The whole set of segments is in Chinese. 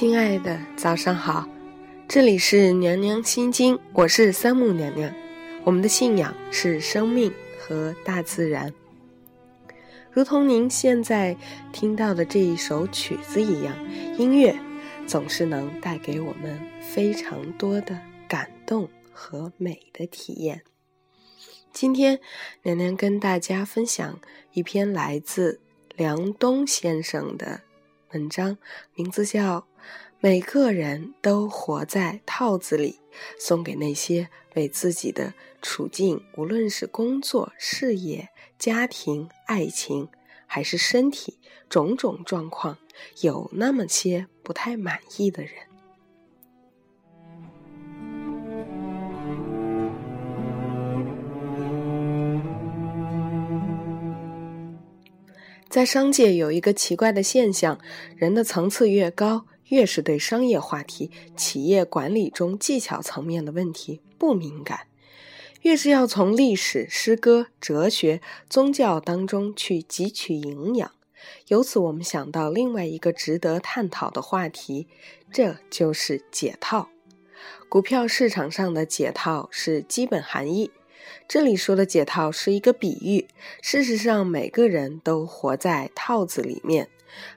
亲爱的，早上好，这里是娘娘心经，我是三木娘娘。我们的信仰是生命和大自然，如同您现在听到的这一首曲子一样，音乐总是能带给我们非常多的感动和美的体验。今天，娘娘跟大家分享一篇来自梁冬先生的文章，名字叫《每个人都活在套子里》，送给那些为自己的处境，无论是工作、事业、家庭、爱情，还是身体种种状况，有那么些不太满意的人。在商界有一个奇怪的现象：人的层次越高，越是对商业话题、企业管理中技巧层面的问题不敏感；越是要从历史、诗歌、哲学、宗教当中去汲取营养。由此，我们想到另外一个值得探讨的话题，这就是解套。股票市场上的解套是基本含义。这里说的解套是一个比喻。事实上，每个人都活在套子里面，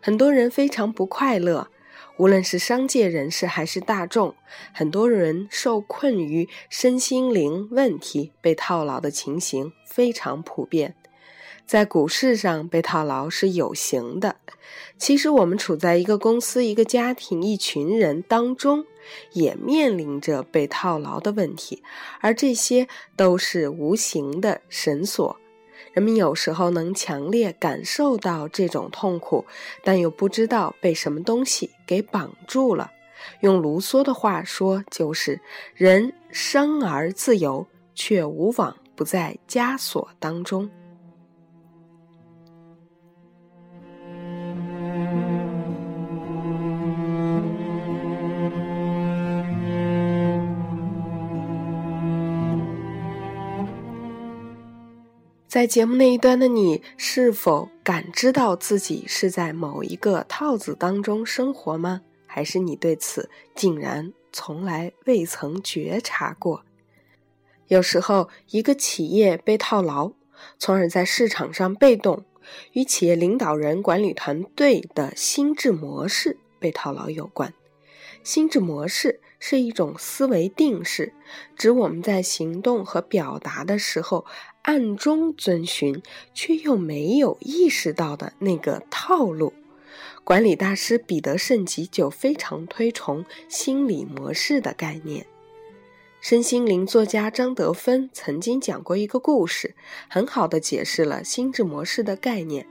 很多人非常不快乐。无论是商界人士还是大众，很多人受困于身心灵问题，被套牢的情形非常普遍。在股市上被套牢是有形的，其实我们处在一个公司、一个家庭、一群人当中。也面临着被套牢的问题，而这些都是无形的绳索。人们有时候能强烈感受到这种痛苦，但又不知道被什么东西给绑住了。用卢梭的话说，就是人生而自由，却无往不在枷锁当中。在节目那一端的你，是否感知到自己是在某一个套子当中生活吗？还是你对此竟然从来未曾觉察过？有时候，一个企业被套牢，从而在市场上被动，与企业领导人、管理团队的心智模式被套牢有关。心智模式是一种思维定式，指我们在行动和表达的时候。暗中遵循，却又没有意识到的那个套路。管理大师彼得·圣吉就非常推崇心理模式的概念。身心灵作家张德芬曾经讲过一个故事，很好的解释了心智模式的概念。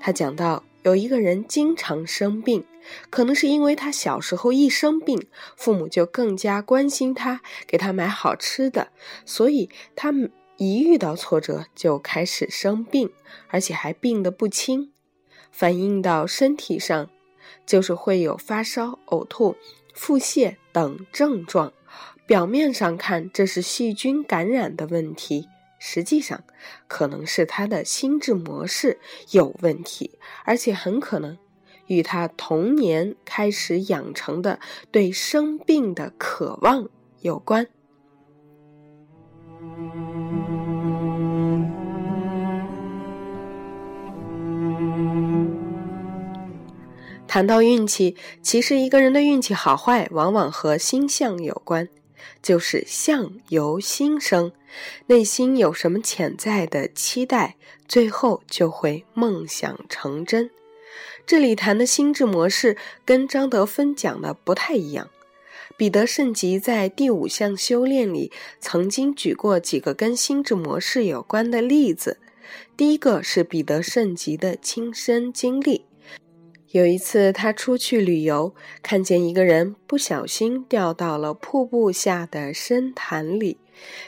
他讲到，有一个人经常生病，可能是因为他小时候一生病，父母就更加关心他，给他买好吃的，所以他。一遇到挫折就开始生病，而且还病得不轻，反映到身体上，就是会有发烧、呕吐、腹泻等症状。表面上看这是细菌感染的问题，实际上可能是他的心智模式有问题，而且很可能与他童年开始养成的对生病的渴望有关。谈到运气，其实一个人的运气好坏，往往和心象有关，就是相由心生，内心有什么潜在的期待，最后就会梦想成真。这里谈的心智模式跟张德芬讲的不太一样。彼得圣吉在第五项修炼里曾经举过几个跟心智模式有关的例子，第一个是彼得圣吉的亲身经历。有一次，他出去旅游，看见一个人不小心掉到了瀑布下的深潭里。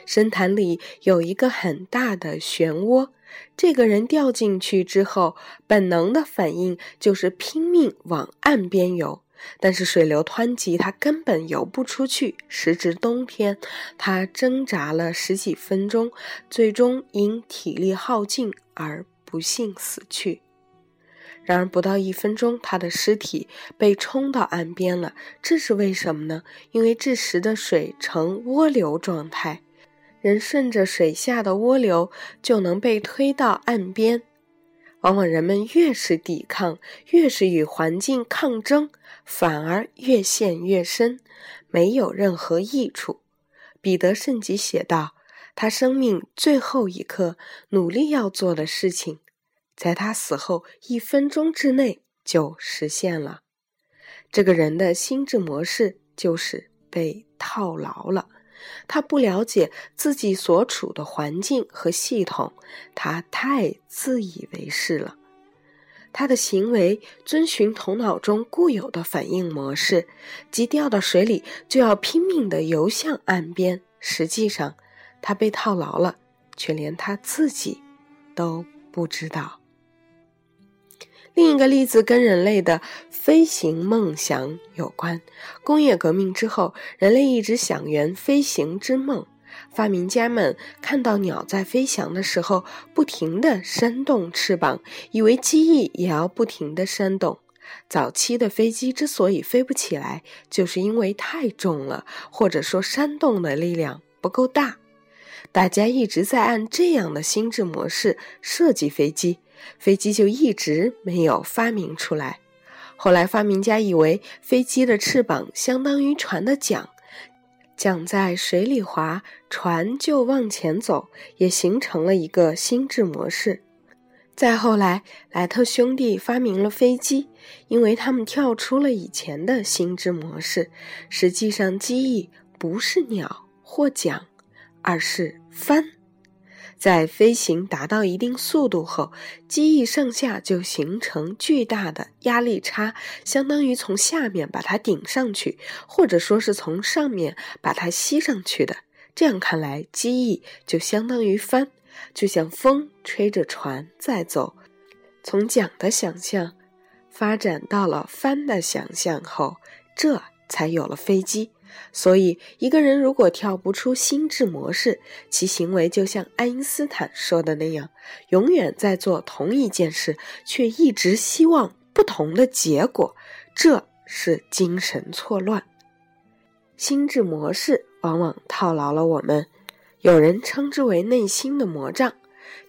深潭里有一个很大的漩涡，这个人掉进去之后，本能的反应就是拼命往岸边游。但是水流湍急，他根本游不出去。时值冬天，他挣扎了十几分钟，最终因体力耗尽而不幸死去。然而不到一分钟，他的尸体被冲到岸边了。这是为什么呢？因为这时的水呈涡流状态，人顺着水下的涡流就能被推到岸边。往往人们越是抵抗，越是与环境抗争，反而越陷越深，没有任何益处。彼得圣吉写道：“他生命最后一刻努力要做的事情，在他死后一分钟之内就实现了。这个人的心智模式就是被套牢了。”他不了解自己所处的环境和系统，他太自以为是了。他的行为遵循头脑中固有的反应模式，即掉到水里就要拼命地游向岸边。实际上，他被套牢了，却连他自己都不知道。另一个例子跟人类的飞行梦想有关。工业革命之后，人类一直想圆飞行之梦。发明家们看到鸟在飞翔的时候，不停地扇动翅膀，以为机翼也要不停地扇动。早期的飞机之所以飞不起来，就是因为太重了，或者说扇动的力量不够大。大家一直在按这样的心智模式设计飞机。飞机就一直没有发明出来。后来发明家以为飞机的翅膀相当于船的桨，桨在水里划，船就往前走，也形成了一个心智模式。再后来，莱特兄弟发明了飞机，因为他们跳出了以前的心智模式。实际上，机翼不是鸟或桨，而是帆。在飞行达到一定速度后，机翼上下就形成巨大的压力差，相当于从下面把它顶上去，或者说是从上面把它吸上去的。这样看来，机翼就相当于帆，就像风吹着船在走。从桨的想象发展到了帆的想象后，这才有了飞机。所以，一个人如果跳不出心智模式，其行为就像爱因斯坦说的那样，永远在做同一件事，却一直希望不同的结果，这是精神错乱。心智模式往往套牢了我们，有人称之为内心的魔障，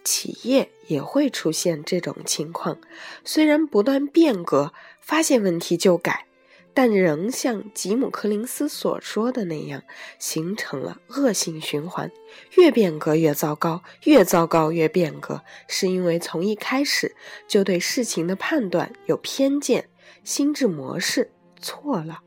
企业也会出现这种情况。虽然不断变革，发现问题就改。但仍像吉姆·柯林斯所说的那样，形成了恶性循环，越变革越糟糕，越糟糕越变革，是因为从一开始就对事情的判断有偏见，心智模式错了。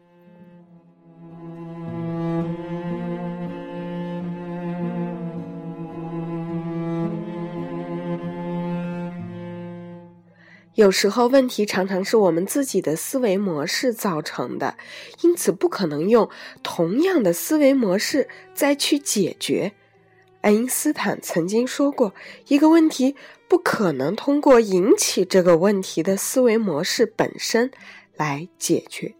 有时候问题常常是我们自己的思维模式造成的，因此不可能用同样的思维模式再去解决。爱因斯坦曾经说过，一个问题不可能通过引起这个问题的思维模式本身来解决。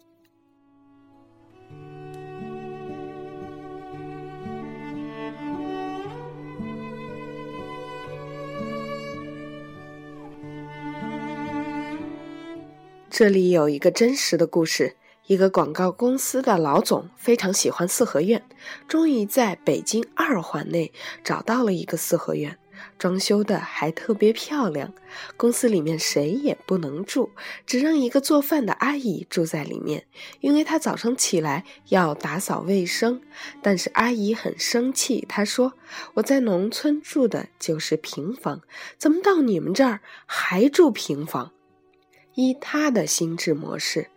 这里有一个真实的故事：一个广告公司的老总非常喜欢四合院，终于在北京二环内找到了一个四合院，装修的还特别漂亮。公司里面谁也不能住，只让一个做饭的阿姨住在里面，因为她早上起来要打扫卫生。但是阿姨很生气，她说：“我在农村住的就是平房，怎么到你们这儿还住平房？”依他的心智模式，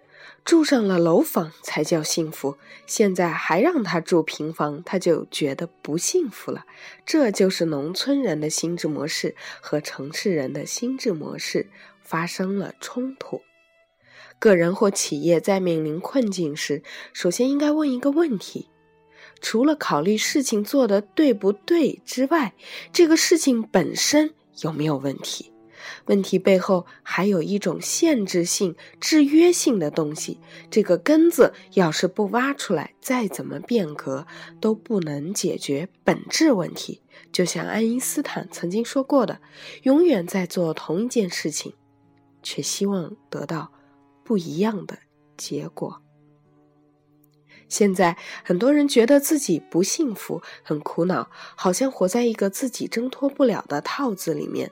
住上了楼房才叫幸福。现在还让他住平房，他就觉得不幸福了。这就是农村人的心智模式和城市人的心智模式发生了冲突。个人或企业在面临困境时，首先应该问一个问题：除了考虑事情做得对不对之外，这个事情本身有没有问题？问题背后还有一种限制性、制约性的东西，这个根子要是不挖出来，再怎么变革都不能解决本质问题。就像爱因斯坦曾经说过的：“永远在做同一件事情，却希望得到不一样的结果。现在很多人觉得自己不幸福，很苦恼，好像活在一个自己挣脱不了的套子里面。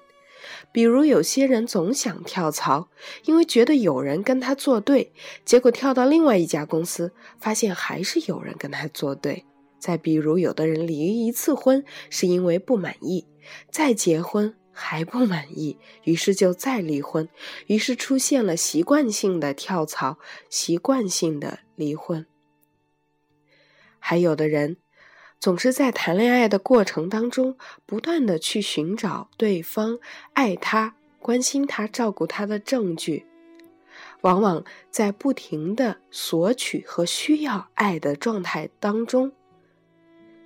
比如，有些人总想跳槽，因为觉得有人跟他作对，结果跳到另外一家公司，发现还是有人跟他作对。再比如，有的人离一次婚是因为不满意，再结婚还不满意，于是就再离婚，于是出现了习惯性的跳槽，习惯性的离婚。还有的人，总是在谈恋爱的过程当中，不断的去寻找对方爱他、关心他、照顾他的证据，往往在不停的索取和需要爱的状态当中，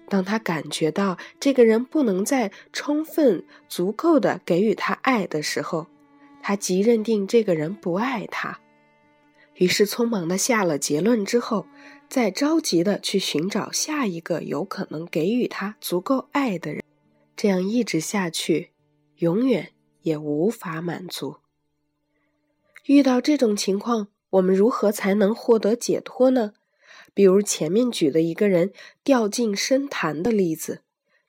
当他感觉到这个人不能再充分、足够的给予他爱的时候，他即认定这个人不爱他。于是，匆忙的下了结论之后，再着急的去寻找下一个有可能给予他足够爱的人，这样一直下去，永远也无法满足。遇到这种情况，我们如何才能获得解脱呢？比如前面举的一个人掉进深潭的例子，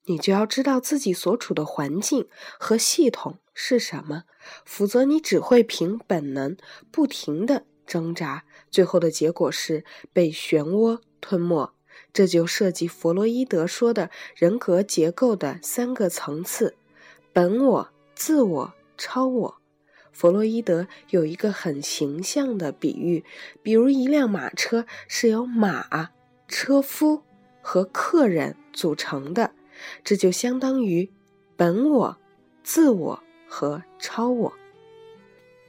你就要知道自己所处的环境和系统是什么，否则你只会凭本能不停的。挣扎，最后的结果是被漩涡吞没。这就涉及弗洛伊德说的人格结构的三个层次：本我、自我、超我。弗洛伊德有一个很形象的比喻，比如一辆马车是由马、车夫和客人组成的，这就相当于本我、自我和超我。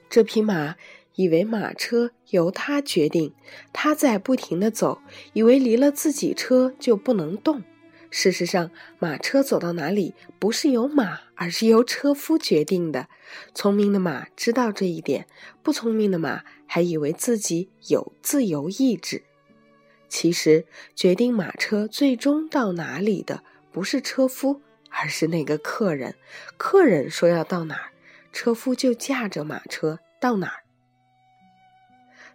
这匹马。以为马车由他决定，他在不停的走，以为离了自己车就不能动。事实上，马车走到哪里不是由马，而是由车夫决定的。聪明的马知道这一点，不聪明的马还以为自己有自由意志。其实，决定马车最终到哪里的不是车夫，而是那个客人。客人说要到哪儿，车夫就驾着马车到哪儿。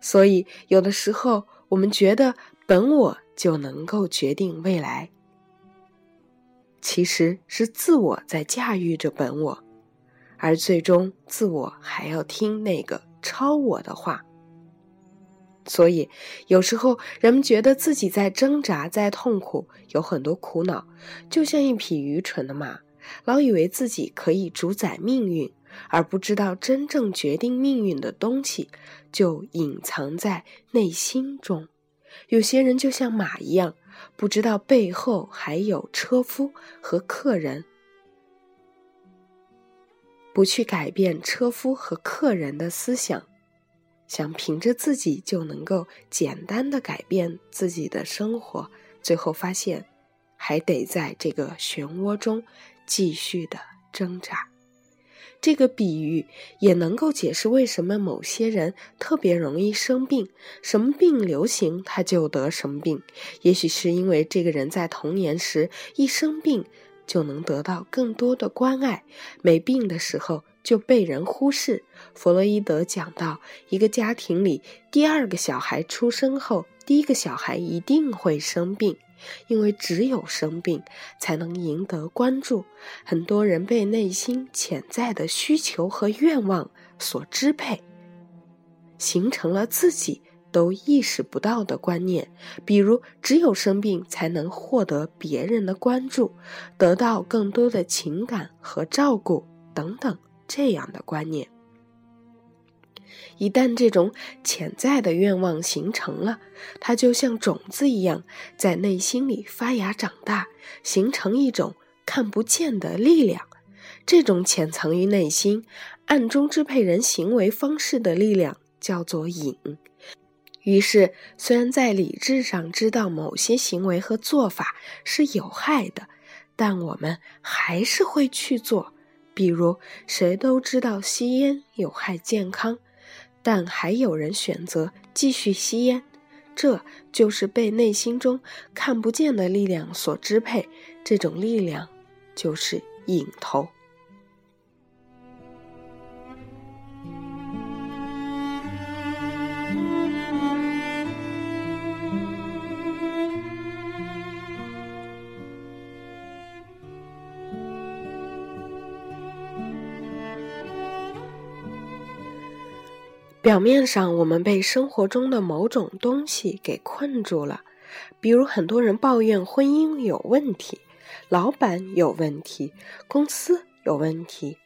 所以，有的时候我们觉得本我就能够决定未来，其实是自我在驾驭着本我，而最终自我还要听那个超我的话。所以，有时候人们觉得自己在挣扎，在痛苦，有很多苦恼，就像一匹愚蠢的马，老以为自己可以主宰命运。而不知道真正决定命运的东西，就隐藏在内心中。有些人就像马一样，不知道背后还有车夫和客人，不去改变车夫和客人的思想，想凭着自己就能够简单的改变自己的生活，最后发现，还得在这个漩涡中继续的挣扎。这个比喻也能够解释为什么某些人特别容易生病，什么病流行他就得什么病。也许是因为这个人在童年时一生病就能得到更多的关爱，没病的时候就被人忽视。弗洛伊德讲到，一个家庭里第二个小孩出生后，第一个小孩一定会生病。因为只有生病，才能赢得关注。很多人被内心潜在的需求和愿望所支配，形成了自己都意识不到的观念，比如只有生病才能获得别人的关注，得到更多的情感和照顾等等这样的观念。一旦这种潜在的愿望形成了，它就像种子一样，在内心里发芽长大，形成一种看不见的力量。这种潜藏于内心、暗中支配人行为方式的力量叫做瘾。于是，虽然在理智上知道某些行为和做法是有害的，但我们还是会去做。比如，谁都知道吸烟有害健康。但还有人选择继续吸烟，这就是被内心中看不见的力量所支配。这种力量就是瘾头。表面上，我们被生活中的某种东西给困住了，比如很多人抱怨婚姻有问题，老板有问题，公司有问题。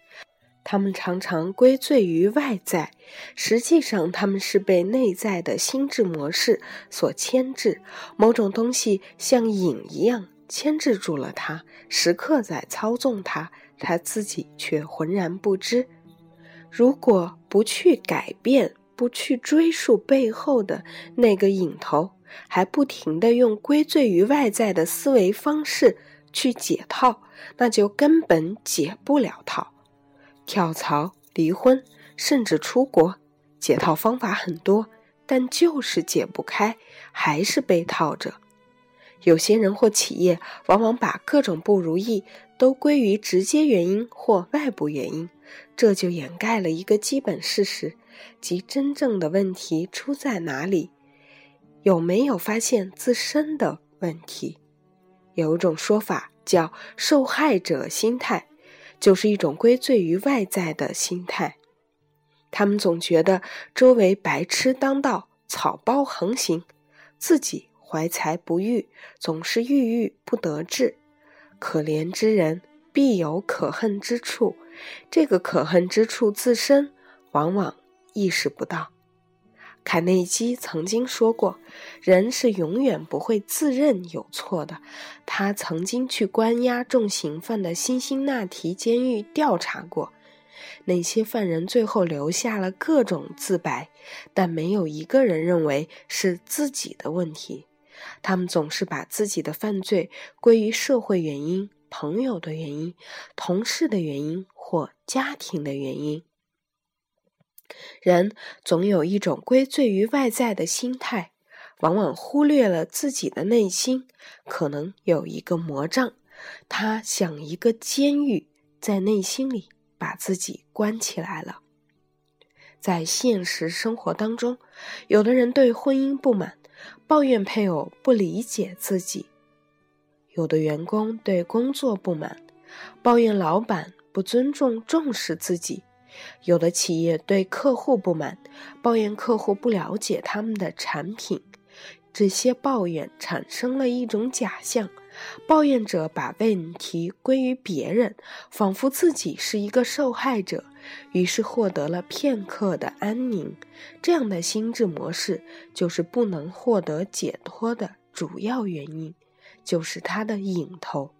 他们常常归罪于外在，实际上他们是被内在的心智模式所牵制。某种东西像瘾一样牵制住了他，时刻在操纵他，他自己却浑然不知。如果不去改变，不去追溯背后的那个引头，还不停的用归罪于外在的思维方式去解套，那就根本解不了套。跳槽、离婚，甚至出国，解套方法很多，但就是解不开，还是被套着。有些人或企业往往把各种不如意都归于直接原因或外部原因。这就掩盖了一个基本事实，即真正的问题出在哪里？有没有发现自身的问题？有一种说法叫“受害者心态”，就是一种归罪于外在的心态。他们总觉得周围白痴当道、草包横行，自己怀才不遇，总是郁郁不得志。可怜之人必有可恨之处。这个可恨之处自身往往意识不到。凯内基曾经说过：“人是永远不会自认有错的。”他曾经去关押重刑犯的辛辛那提监狱调查过，那些犯人最后留下了各种自白，但没有一个人认为是自己的问题。他们总是把自己的犯罪归于社会原因、朋友的原因、同事的原因。或家庭的原因，人总有一种归罪于外在的心态，往往忽略了自己的内心可能有一个魔障，它像一个监狱，在内心里把自己关起来了。在现实生活当中，有的人对婚姻不满，抱怨配偶不理解自己；有的员工对工作不满，抱怨老板。不尊重、重视自己，有的企业对客户不满，抱怨客户不了解他们的产品。这些抱怨产生了一种假象，抱怨者把问题归于别人，仿佛自己是一个受害者，于是获得了片刻的安宁。这样的心智模式就是不能获得解脱的主要原因，就是他的影头。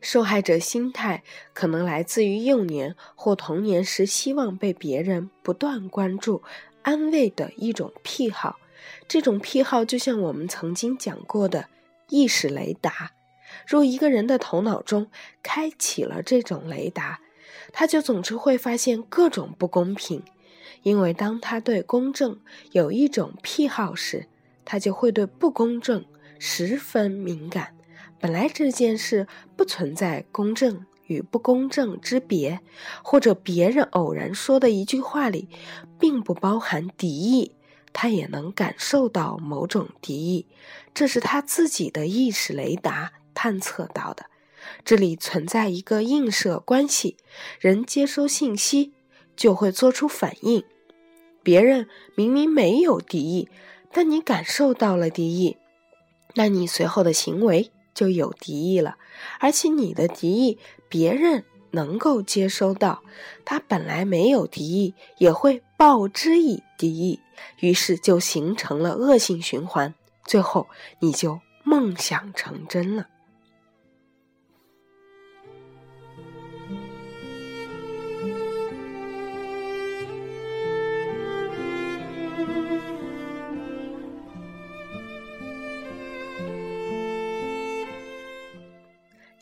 受害者心态可能来自于幼年或童年时希望被别人不断关注、安慰的一种癖好。这种癖好就像我们曾经讲过的意识雷达。若一个人的头脑中开启了这种雷达，他就总是会发现各种不公平。因为当他对公正有一种癖好时，他就会对不公正十分敏感。本来这件事不存在公正与不公正之别，或者别人偶然说的一句话里，并不包含敌意，他也能感受到某种敌意，这是他自己的意识雷达探测到的。这里存在一个映射关系，人接收信息就会做出反应。别人明明没有敌意，但你感受到了敌意，那你随后的行为。就有敌意了，而且你的敌意别人能够接收到，他本来没有敌意，也会报之以敌意，于是就形成了恶性循环，最后你就梦想成真了。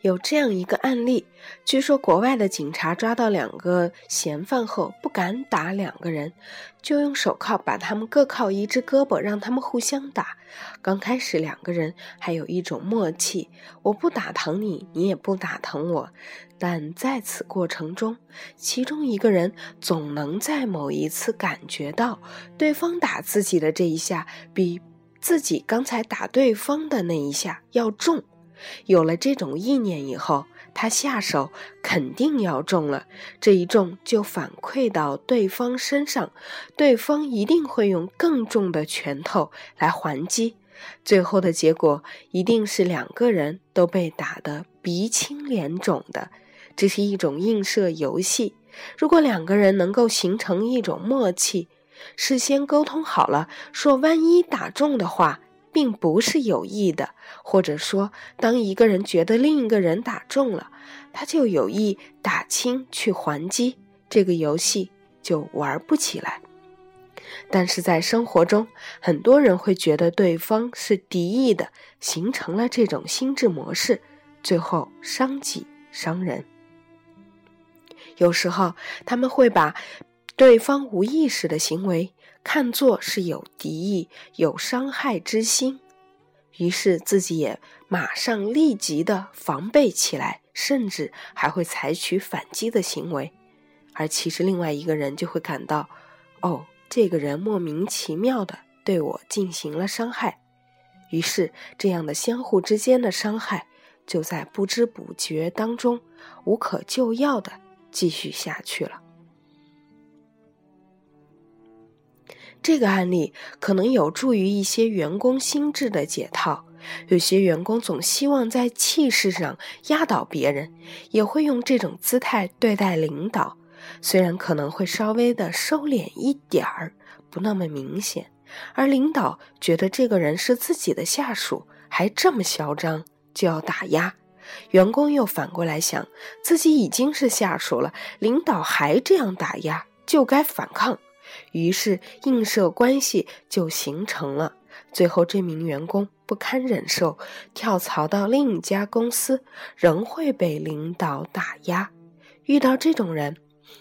有这样一个案例，据说国外的警察抓到两个嫌犯后，不敢打两个人，就用手铐把他们各铐一只胳膊，让他们互相打。刚开始两个人还有一种默契，我不打疼你，你也不打疼我。但在此过程中，其中一个人总能在某一次感觉到，对方打自己的这一下比自己刚才打对方的那一下要重。有了这种意念以后，他下手肯定要重了。这一重就反馈到对方身上，对方一定会用更重的拳头来还击。最后的结果一定是两个人都被打得鼻青脸肿的。这是一种映射游戏。如果两个人能够形成一种默契，事先沟通好了，说万一打中的话。并不是有意的，或者说，当一个人觉得另一个人打中了，他就有意打轻去还击，这个游戏就玩不起来。但是在生活中，很多人会觉得对方是敌意的，形成了这种心智模式，最后伤己伤人。有时候他们会把对方无意识的行为。看作是有敌意、有伤害之心，于是自己也马上立即的防备起来，甚至还会采取反击的行为。而其实另外一个人就会感到，哦，这个人莫名其妙的对我进行了伤害，于是这样的相互之间的伤害就在不知不觉当中无可救药的继续下去了。这个案例可能有助于一些员工心智的解套。有些员工总希望在气势上压倒别人，也会用这种姿态对待领导。虽然可能会稍微的收敛一点儿，不那么明显，而领导觉得这个人是自己的下属，还这么嚣张，就要打压。员工又反过来想，自己已经是下属了，领导还这样打压，就该反抗。于是映射关系就形成了。最后，这名员工不堪忍受，跳槽到另一家公司，仍会被领导打压。遇到这种人，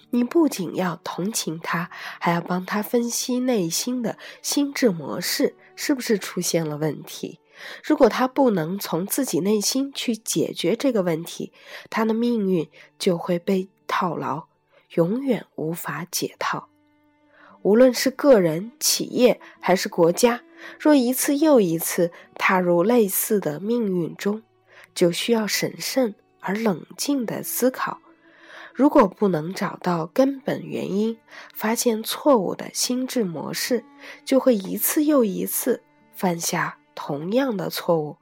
你不仅要同情他，还要帮他分析内心的心智模式是不是出现了问题。如果他不能从自己内心去解决这个问题，他的命运就会被套牢，永远无法解套。无论是个人、企业还是国家，若一次又一次踏入类似的命运中，就需要审慎而冷静的思考。如果不能找到根本原因，发现错误的心智模式，就会一次又一次犯下同样的错误。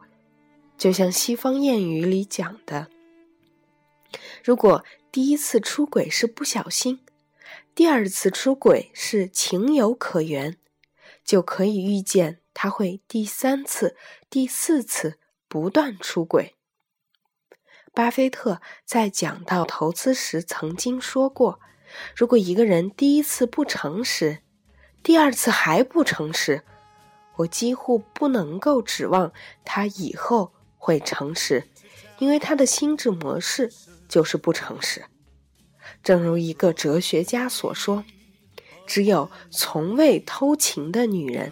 就像西方谚语里讲的：“如果第一次出轨是不小心。”第二次出轨是情有可原，就可以预见他会第三次、第四次不断出轨。巴菲特在讲到投资时曾经说过：“如果一个人第一次不诚实，第二次还不诚实，我几乎不能够指望他以后会诚实，因为他的心智模式就是不诚实。”正如一个哲学家所说：“只有从未偷情的女人，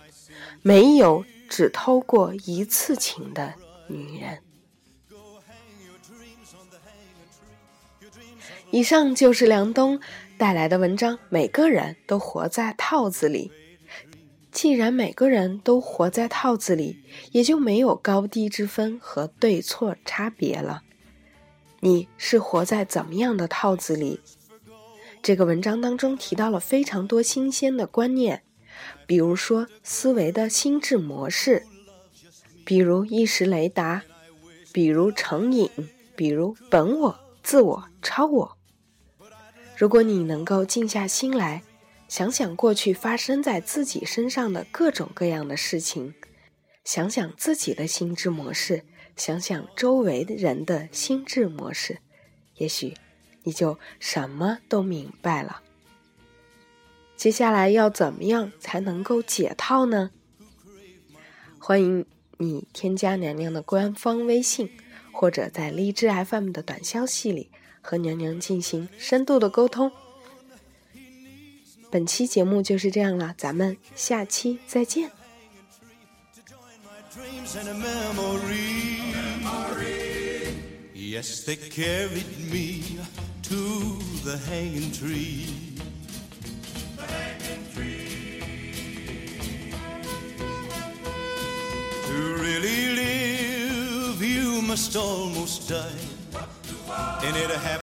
没有只偷过一次情的女人。”以上就是梁冬带来的文章。每个人都活在套子里，既然每个人都活在套子里，也就没有高低之分和对错差别了。你是活在怎么样的套子里？这个文章当中提到了非常多新鲜的观念，比如说思维的心智模式，比如意识雷达，比如成瘾，比如本我、自我、超我。如果你能够静下心来，想想过去发生在自己身上的各种各样的事情，想想自己的心智模式，想想周围的人的心智模式，也许。你就什么都明白了。接下来要怎么样才能够解套呢？欢迎你添加娘娘的官方微信，或者在荔枝 FM 的短消息里和娘娘进行深度的沟通。本期节目就是这样了，咱们下期再见。Yes, they carried me to the hanging tree. The hanging tree. To really live, you must almost die. And it